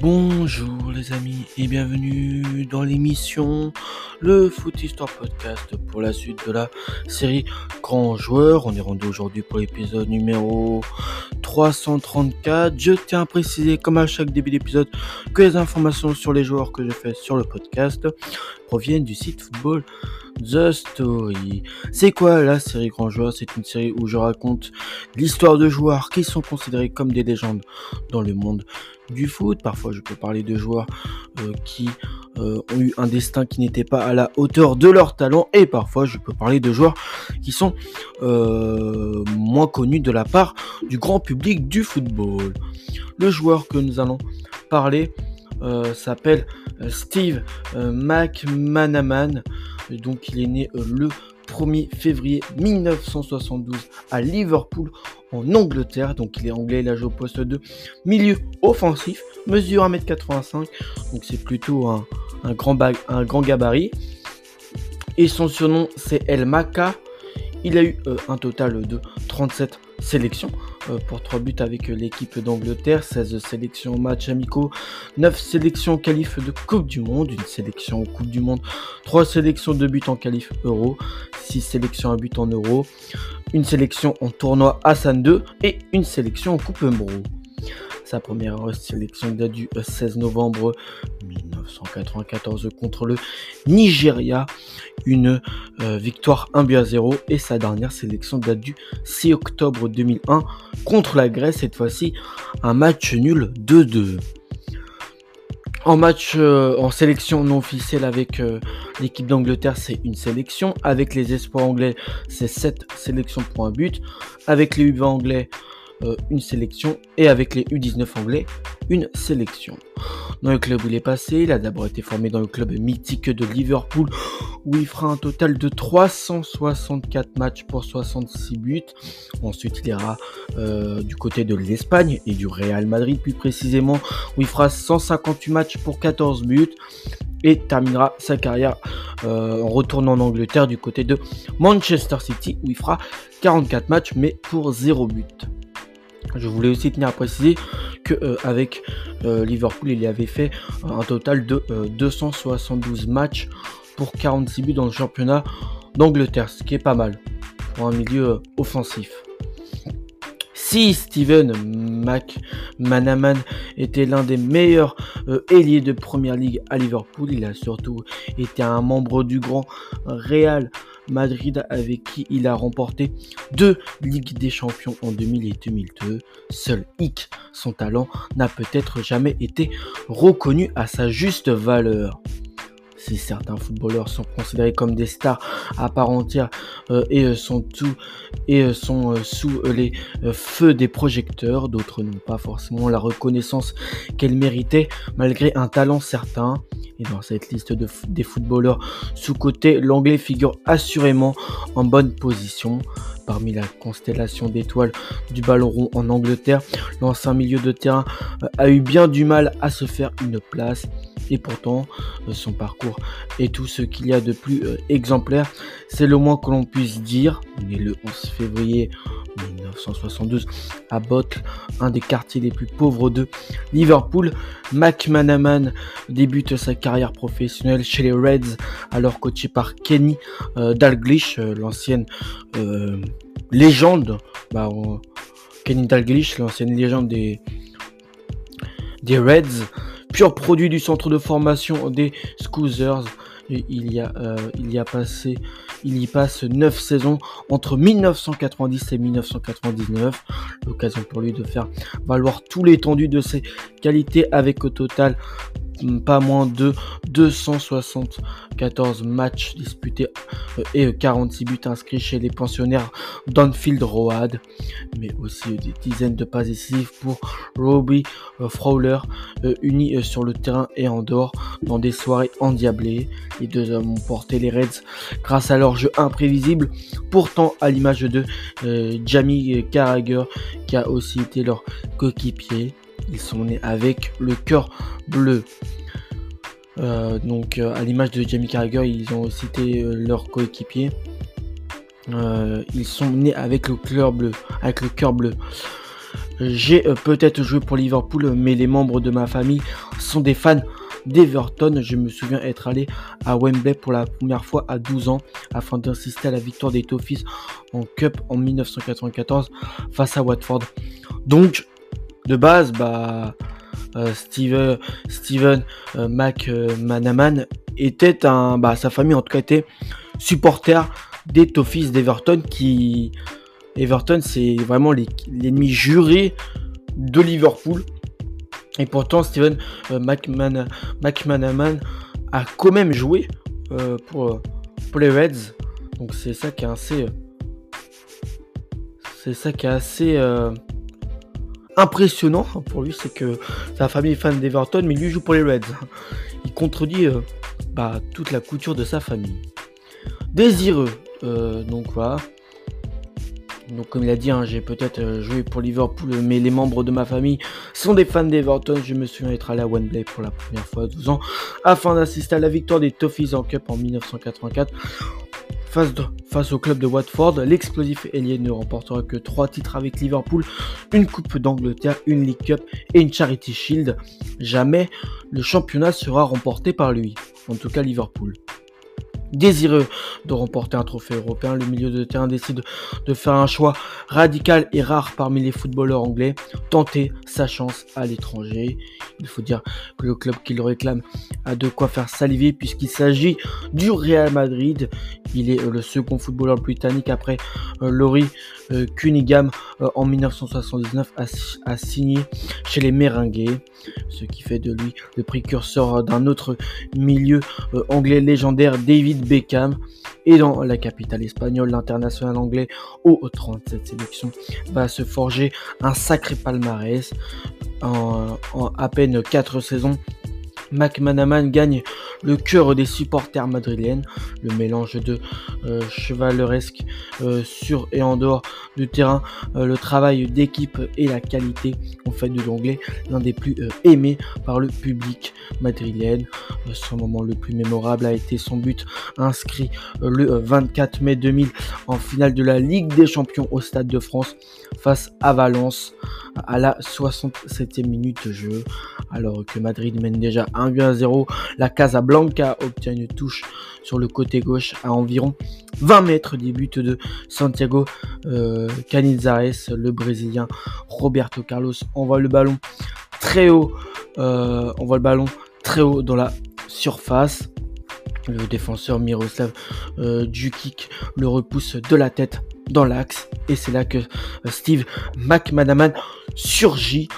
Bonjour les amis et bienvenue dans l'émission Le Foot Histoire Podcast pour la suite de la série Grand Joueur. On est rendu aujourd'hui pour l'épisode numéro 334. Je tiens à préciser comme à chaque début d'épisode que les informations sur les joueurs que je fais sur le podcast proviennent du site Football The Story. C'est quoi la série Grand Joueur? C'est une série où je raconte l'histoire de joueurs qui sont considérés comme des légendes dans le monde du foot. Parfois, je peux parler de joueurs euh, qui euh, ont eu un destin qui n'était pas à la hauteur de leur talent. Et parfois, je peux parler de joueurs qui sont euh, moins connus de la part du grand public du football. Le joueur que nous allons parler s'appelle Steve McManaman. Donc, il est né le 1er février 1972 à Liverpool en Angleterre. Donc il est anglais, il a joué au poste de milieu offensif, mesure 1m85, donc c'est plutôt un, grand un grand gabarit. Et son surnom c'est El Maka. Il a eu euh, un total de 37 sélections euh, pour 3 buts avec l'équipe d'Angleterre, 16 sélections matchs amicaux, 9 sélections qualif de Coupe du Monde, une sélection Coupe du Monde, 3 sélections de buts en qualif Euro, 6 sélections à but en Euro, une sélection en tournoi Hassan 2 et une sélection en Coupe Euro. Sa première sélection date du 16 novembre 1994 contre le Nigeria. Une euh, victoire 1 but à 0. Et sa dernière sélection date du 6 octobre 2001 contre la Grèce. Cette fois-ci, un match nul 2-2. En match, euh, en sélection non officielle avec euh, l'équipe d'Angleterre, c'est une sélection. Avec les espoirs anglais, c'est 7 sélections pour un but. Avec les U20 anglais, euh, une sélection et avec les U19 anglais, une sélection. Dans le club où il est passé, il a d'abord été formé dans le club mythique de Liverpool où il fera un total de 364 matchs pour 66 buts. Ensuite, il ira euh, du côté de l'Espagne et du Real Madrid plus précisément où il fera 158 matchs pour 14 buts et terminera sa carrière euh, en retournant en Angleterre du côté de Manchester City où il fera 44 matchs mais pour 0 but. Je voulais aussi tenir à préciser que euh, avec euh, Liverpool, il avait fait un total de 272 euh, matchs pour 46 buts dans le championnat d'Angleterre, ce qui est pas mal pour un milieu offensif. Si Steven McManaman était l'un des meilleurs ailiers de Première Ligue à Liverpool, il a surtout été un membre du grand Real Madrid avec qui il a remporté deux Ligues des Champions en 2000 et 2002. Seul Hick, son talent, n'a peut-être jamais été reconnu à sa juste valeur. Si certains footballeurs sont considérés comme des stars à part entière euh, et euh, sont tout et euh, sont sous les feux des projecteurs, d'autres n'ont pas forcément la reconnaissance qu'elles méritaient malgré un talent certain. Et dans cette liste de, des footballeurs sous-côté, l'anglais figure assurément en bonne position. Parmi la constellation d'étoiles du ballon rond en Angleterre, l'ancien milieu de terrain a eu bien du mal à se faire une place. Et pourtant, euh, son parcours est tout ce qu'il y a de plus euh, exemplaire. C'est le moins que l'on puisse dire. Né le 11 février 1972 à Bottle, un des quartiers les plus pauvres de Liverpool. McManaman débute sa carrière professionnelle chez les Reds, alors coaché par Kenny euh, Dalglish, l'ancienne légende. Bah, Kenny Dalglish, l'ancienne légende des, des Reds, pur produit du centre de formation des Scoozers il y a, euh, il y a passé, il y passe 9 saisons entre 1990 et 1999. L'occasion pour lui de faire valoir tout l'étendue de ses qualités avec au total pas moins de 274 matchs disputés euh, et 46 buts inscrits chez les pensionnaires d'Anfield Road, mais aussi des dizaines de passes décisives pour Robbie euh, euh, unis sur le terrain et en dehors dans des soirées endiablées. Les deux hommes ont porté les Reds grâce à leur jeu imprévisible, pourtant à l'image de Jamie Carragher qui a aussi été leur coéquipier. Ils sont nés avec le cœur bleu. Euh, donc euh, à l'image de Jamie Carragher, ils ont cité euh, leur coéquipier. ils sont nés avec le cœur bleu, avec le cœur bleu. j'ai peut-être joué pour Liverpool, mais les membres de ma famille sont des fans d'Everton. Je me souviens être allé à Wembley pour la première fois à 12 ans afin d'assister à la victoire des Toffees en Cup en 1994 face à Watford. Donc, de base, bah, euh, Steven, Steven euh, McManaman était un, bah, sa famille en tout cas était supporter des Toffees d'Everton qui Everton c'est vraiment l'ennemi juré de Liverpool et pourtant, Steven euh, McManaman a quand même joué euh, pour, les Reds. Donc c'est ça qui est assez. c'est ça qui est assez euh, impressionnant pour lui, c'est que sa famille est fan d'Everton, mais lui joue pour les Reds. Il contredit bah, toute la couture de sa famille. Désireux, donc voilà. Donc comme il a dit, hein, j'ai peut-être euh, joué pour Liverpool, mais les membres de ma famille sont des fans d'Everton. Je me souviens être allé à Wembley pour la première fois à 12 ans afin d'assister à la victoire des Toffees en Cup en 1984. Face, au club de Watford, l'explosif ailier ne remportera que 3 titres avec Liverpool, une Coupe d'Angleterre, une League Cup et une Charity Shield. Jamais le championnat sera remporté par lui, en tout cas Liverpool. Désireux de remporter un trophée européen, le milieu de terrain décide de faire un choix radical et rare parmi les footballeurs anglais, tenter sa chance à l'étranger. Il faut dire que le club qui le réclame a de quoi faire saliver puisqu'il s'agit du Real Madrid. Il est euh, le second footballeur britannique après euh, Laurie euh, Cunningham en 1979 a, signé chez les Merengues, ce qui fait de lui le précurseur d'un autre milieu anglais légendaire, David Beckham. Et dans la capitale espagnole, l'international anglais au 37 sélections va se forger un sacré palmarès en, en à peine 4 saisons McManaman gagne le cœur des supporters madrilènes. Le mélange de euh, chevaleresque euh, sur et en dehors du terrain, euh, le travail d'équipe et la qualité ont fait de l'anglais l'un des plus aimés par le public madrilène. son moment le plus mémorable a été son but inscrit le 24 mai 2000 en finale de la Ligue des Champions au Stade de France face à Valence à la 67e minute de jeu alors que Madrid mène déjà 1 à 0. La Casablanca obtient une touche sur le côté gauche à environ 20 mètres des buts de Santiago euh, Canizares, le Brésilien Roberto Carlos envoie le ballon très haut, euh, envoie le ballon très haut dans la surface. Le défenseur Miroslav euh, le repousse de la tête dans l'axe et c'est là que euh, Steve McManaman surgit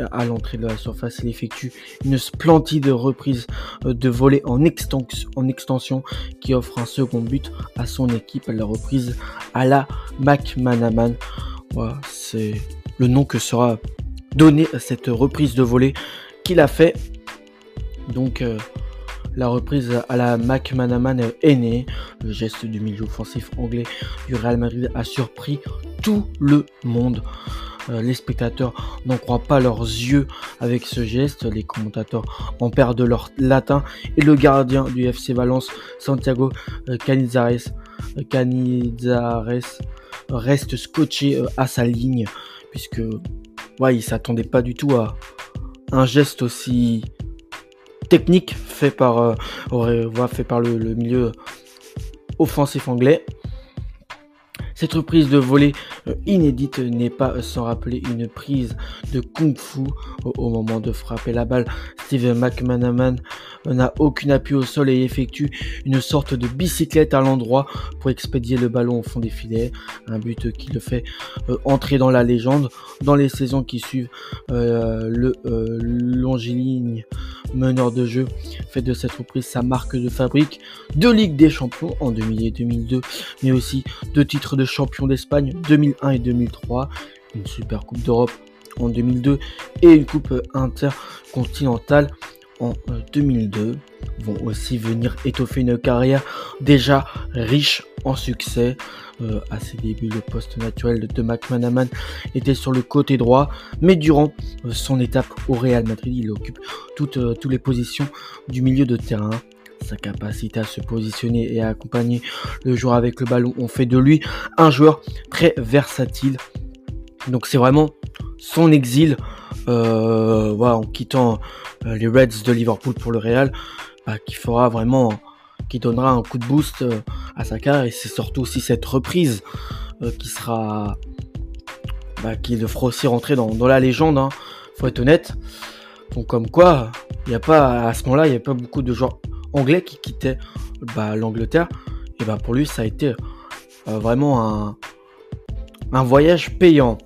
à l'entrée de la surface. Il effectue une splendide reprise euh, de volée en, extension, qui offre un second but à son équipe. La reprise à la McManaman. Voilà, c'est le nom que sera donné à cette reprise de volée qu'il a fait. Donc euh, la reprise à la McManaman est née. Le geste du milieu offensif anglais du Real Madrid a surpris tout le monde. Euh, les spectateurs n'en croient pas leurs yeux avec ce geste. Les commentateurs en perdent leur latin. Et le gardien du FC Valence, Santiago euh, Canizares, euh, Canizares reste scotché à sa ligne. Puisque ouais, il s'attendait pas du tout à un geste aussi technique fait par, fait par le milieu offensif anglais. Cette reprise de volée euh, inédite n'est pas sans rappeler une prise de kung-fu au, moment de frapper la balle. Steve McManaman n'a aucun appui au sol et effectue une sorte de bicyclette à l'endroit pour expédier le ballon au fond des filets. Un but qui le fait euh, entrer dans la légende. Dans les saisons qui suivent, euh, le longiligne meneur de jeu fait de cette reprise sa marque de fabrique de Ligue des Champions en 2000 et 2002, mais aussi deux titres de champion d'Espagne 2001 et 2003, une Super Coupe d'Europe en 2002 et une Coupe intercontinentale en 2002 euh, vont aussi venir étoffer une carrière déjà riche en succès. Euh, à ses débuts, le poste naturel de McManaman était sur le côté droit, mais durant euh, son étape au Real Madrid, il occupe toutes, toutes les positions du milieu de terrain. Sa capacité à se positionner et à accompagner le joueur avec le ballon ont fait de lui un joueur très versatile. Donc c'est vraiment son exil, voilà, en quittant les Reds de Liverpool pour le Real, bah, qui fera vraiment, qui donnera un coup de boost à sa carrière. Et c'est surtout aussi cette reprise qui sera, bah, qui le fera aussi rentrer dans, la légende. Hein, faut être honnête. Donc comme quoi, il n'y a pas à ce moment-là, il n'y a pas beaucoup de joueurs anglais qui quittaient bah, l'Angleterre. Et bah pour lui, ça a été euh, vraiment un, voyage payant.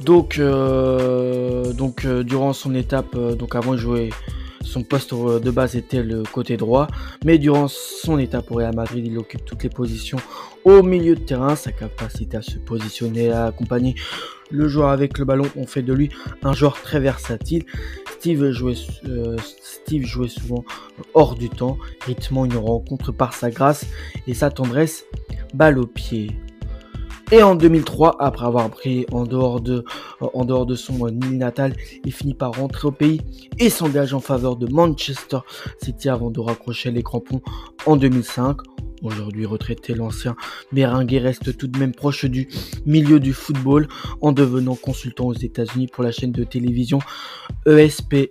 Donc, euh, donc euh, durant son étape, donc avant de jouer, son poste de base était le côté droit, mais durant son étape au Real Madrid, il occupe toutes les positions au milieu de terrain. Sa capacité à se positionner, à accompagner le joueur avec le ballon ont fait de lui un joueur très versatile. Steve jouait, euh, souvent hors du temps, rythmant une rencontre par sa grâce et sa tendresse, balle au pied. Et en 2003, après avoir pris en dehors de, en dehors de son île natale, il finit par rentrer au pays et s'engage en faveur de Manchester City avant de raccrocher les crampons en 2005. Aujourd'hui retraité, l'ancien Béringuet reste tout de même proche du milieu du football en devenant consultant aux États-Unis pour la chaîne de télévision ESP,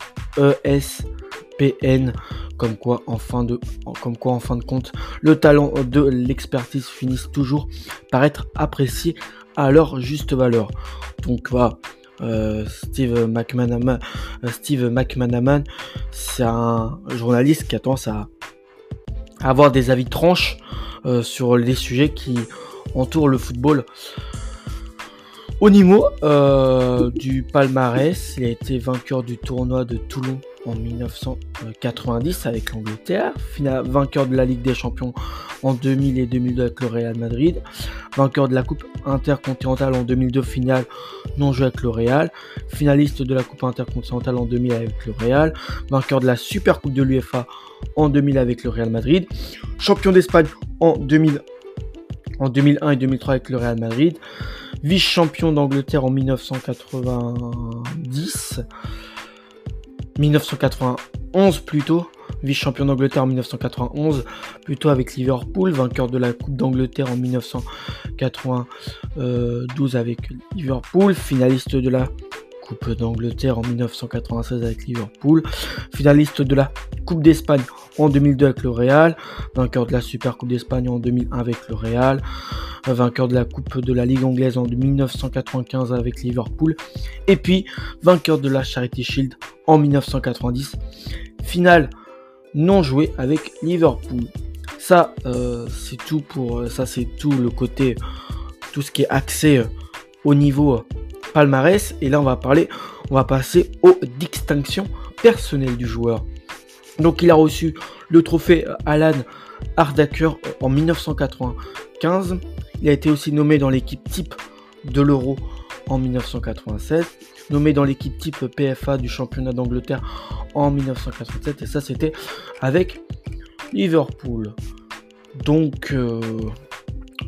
ESPN. Comme quoi, en fin de, comme quoi, en fin de compte, le talent de l'expertise finissent toujours par être apprécié à leur juste valeur. Donc voilà. Euh, Steve McManaman, euh, Steve McManaman, c'est un journaliste qui a tendance à avoir des avis tranches euh, sur les sujets qui entourent le football. Au niveau euh, du palmarès, il a été vainqueur du tournoi de Toulon en 1990 avec l'Angleterre, vainqueur de la Ligue des Champions en 2000 et 2002 avec le Real Madrid, vainqueur de la Coupe intercontinentale en 2002 finale non joué avec le Real, finaliste de la Coupe intercontinentale en 2000 avec le Real, vainqueur de la Super Coupe de l'UEFA en 2000 avec le Real Madrid, champion d'Espagne en 2000 en 2001 et 2003 avec le Real Madrid, vice-champion d'Angleterre en 1990, 1991 plutôt, vice-champion d'Angleterre en 1991, plutôt avec Liverpool, vainqueur de la Coupe d'Angleterre en 1992 avec Liverpool, finaliste de la Coupe d'Angleterre en 1996 avec Liverpool, finaliste de la Coupe d'Espagne en 2002 avec le Real, vainqueur de la Super Coupe d'Espagne en 2001 avec le Real, vainqueur de la Coupe de la Ligue anglaise en 1995 avec Liverpool, et puis vainqueur de la Charity Shield en 1990, finale non jouée avec Liverpool. Ça, euh, c'est tout pour euh, ça, c'est tout le côté, tout ce qui est axé euh, au niveau palmarès. Et là, on va parler, on va passer aux distinctions personnelles du joueur. Donc, il a reçu le trophée Alan Hardaker en 1995. Il a été aussi nommé dans l'équipe type de l'Euro en 1996, nommé dans l'équipe type PFA du championnat d'Angleterre en 1987, et ça c'était avec Liverpool. Donc euh,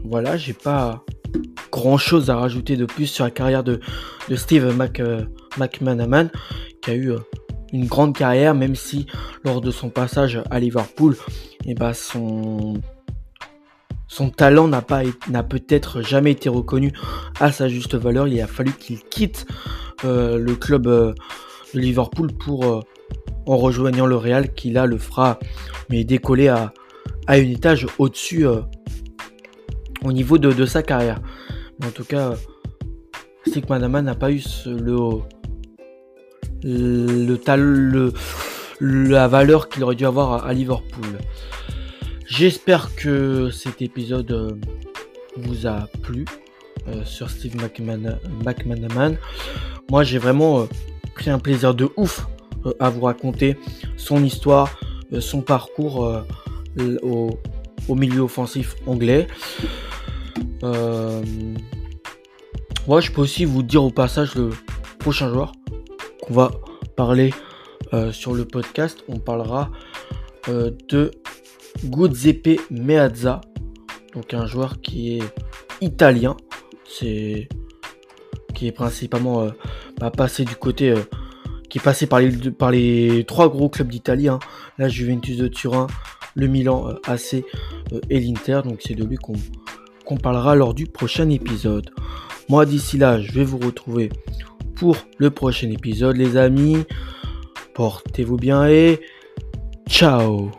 voilà, j'ai pas grand chose à rajouter de plus sur la carrière de, Steve Mac, euh, qui a eu euh, une grande carrière, même si lors de son passage à Liverpool, et eh ben son, talent n'a peut-être jamais été reconnu à sa juste valeur. Il a fallu qu'il quitte le club de Liverpool pour en rejoignant le Real, qui là le fera mais décoller à, à un étage au-dessus au niveau de sa carrière en tout cas, Madama n'a pas eu le, le, la valeur qu'il aurait dû avoir à, Liverpool. J'espère que cet épisode euh, vous a plu euh, sur Steve McManaman. Moi, j'ai vraiment euh, pris un plaisir de ouf à vous raconter son histoire, son parcours au, au, milieu offensif anglais. Euh, moi, je peux aussi vous dire au passage le prochain joueur qu'on va parler euh, sur le podcast. On parlera euh, de Giuseppe Meazza, donc un joueur qui est italien, c'est qui est principalement bah, passé du côté qui est passé par les, par les trois gros clubs d'Italie, hein. la Juventus de Turin, le Milan AC et l'Inter. Donc c'est de lui qu'on parlera lors du prochain épisode. Moi d'ici là, je vais vous retrouver pour le prochain épisode les amis. Portez-vous bien et ciao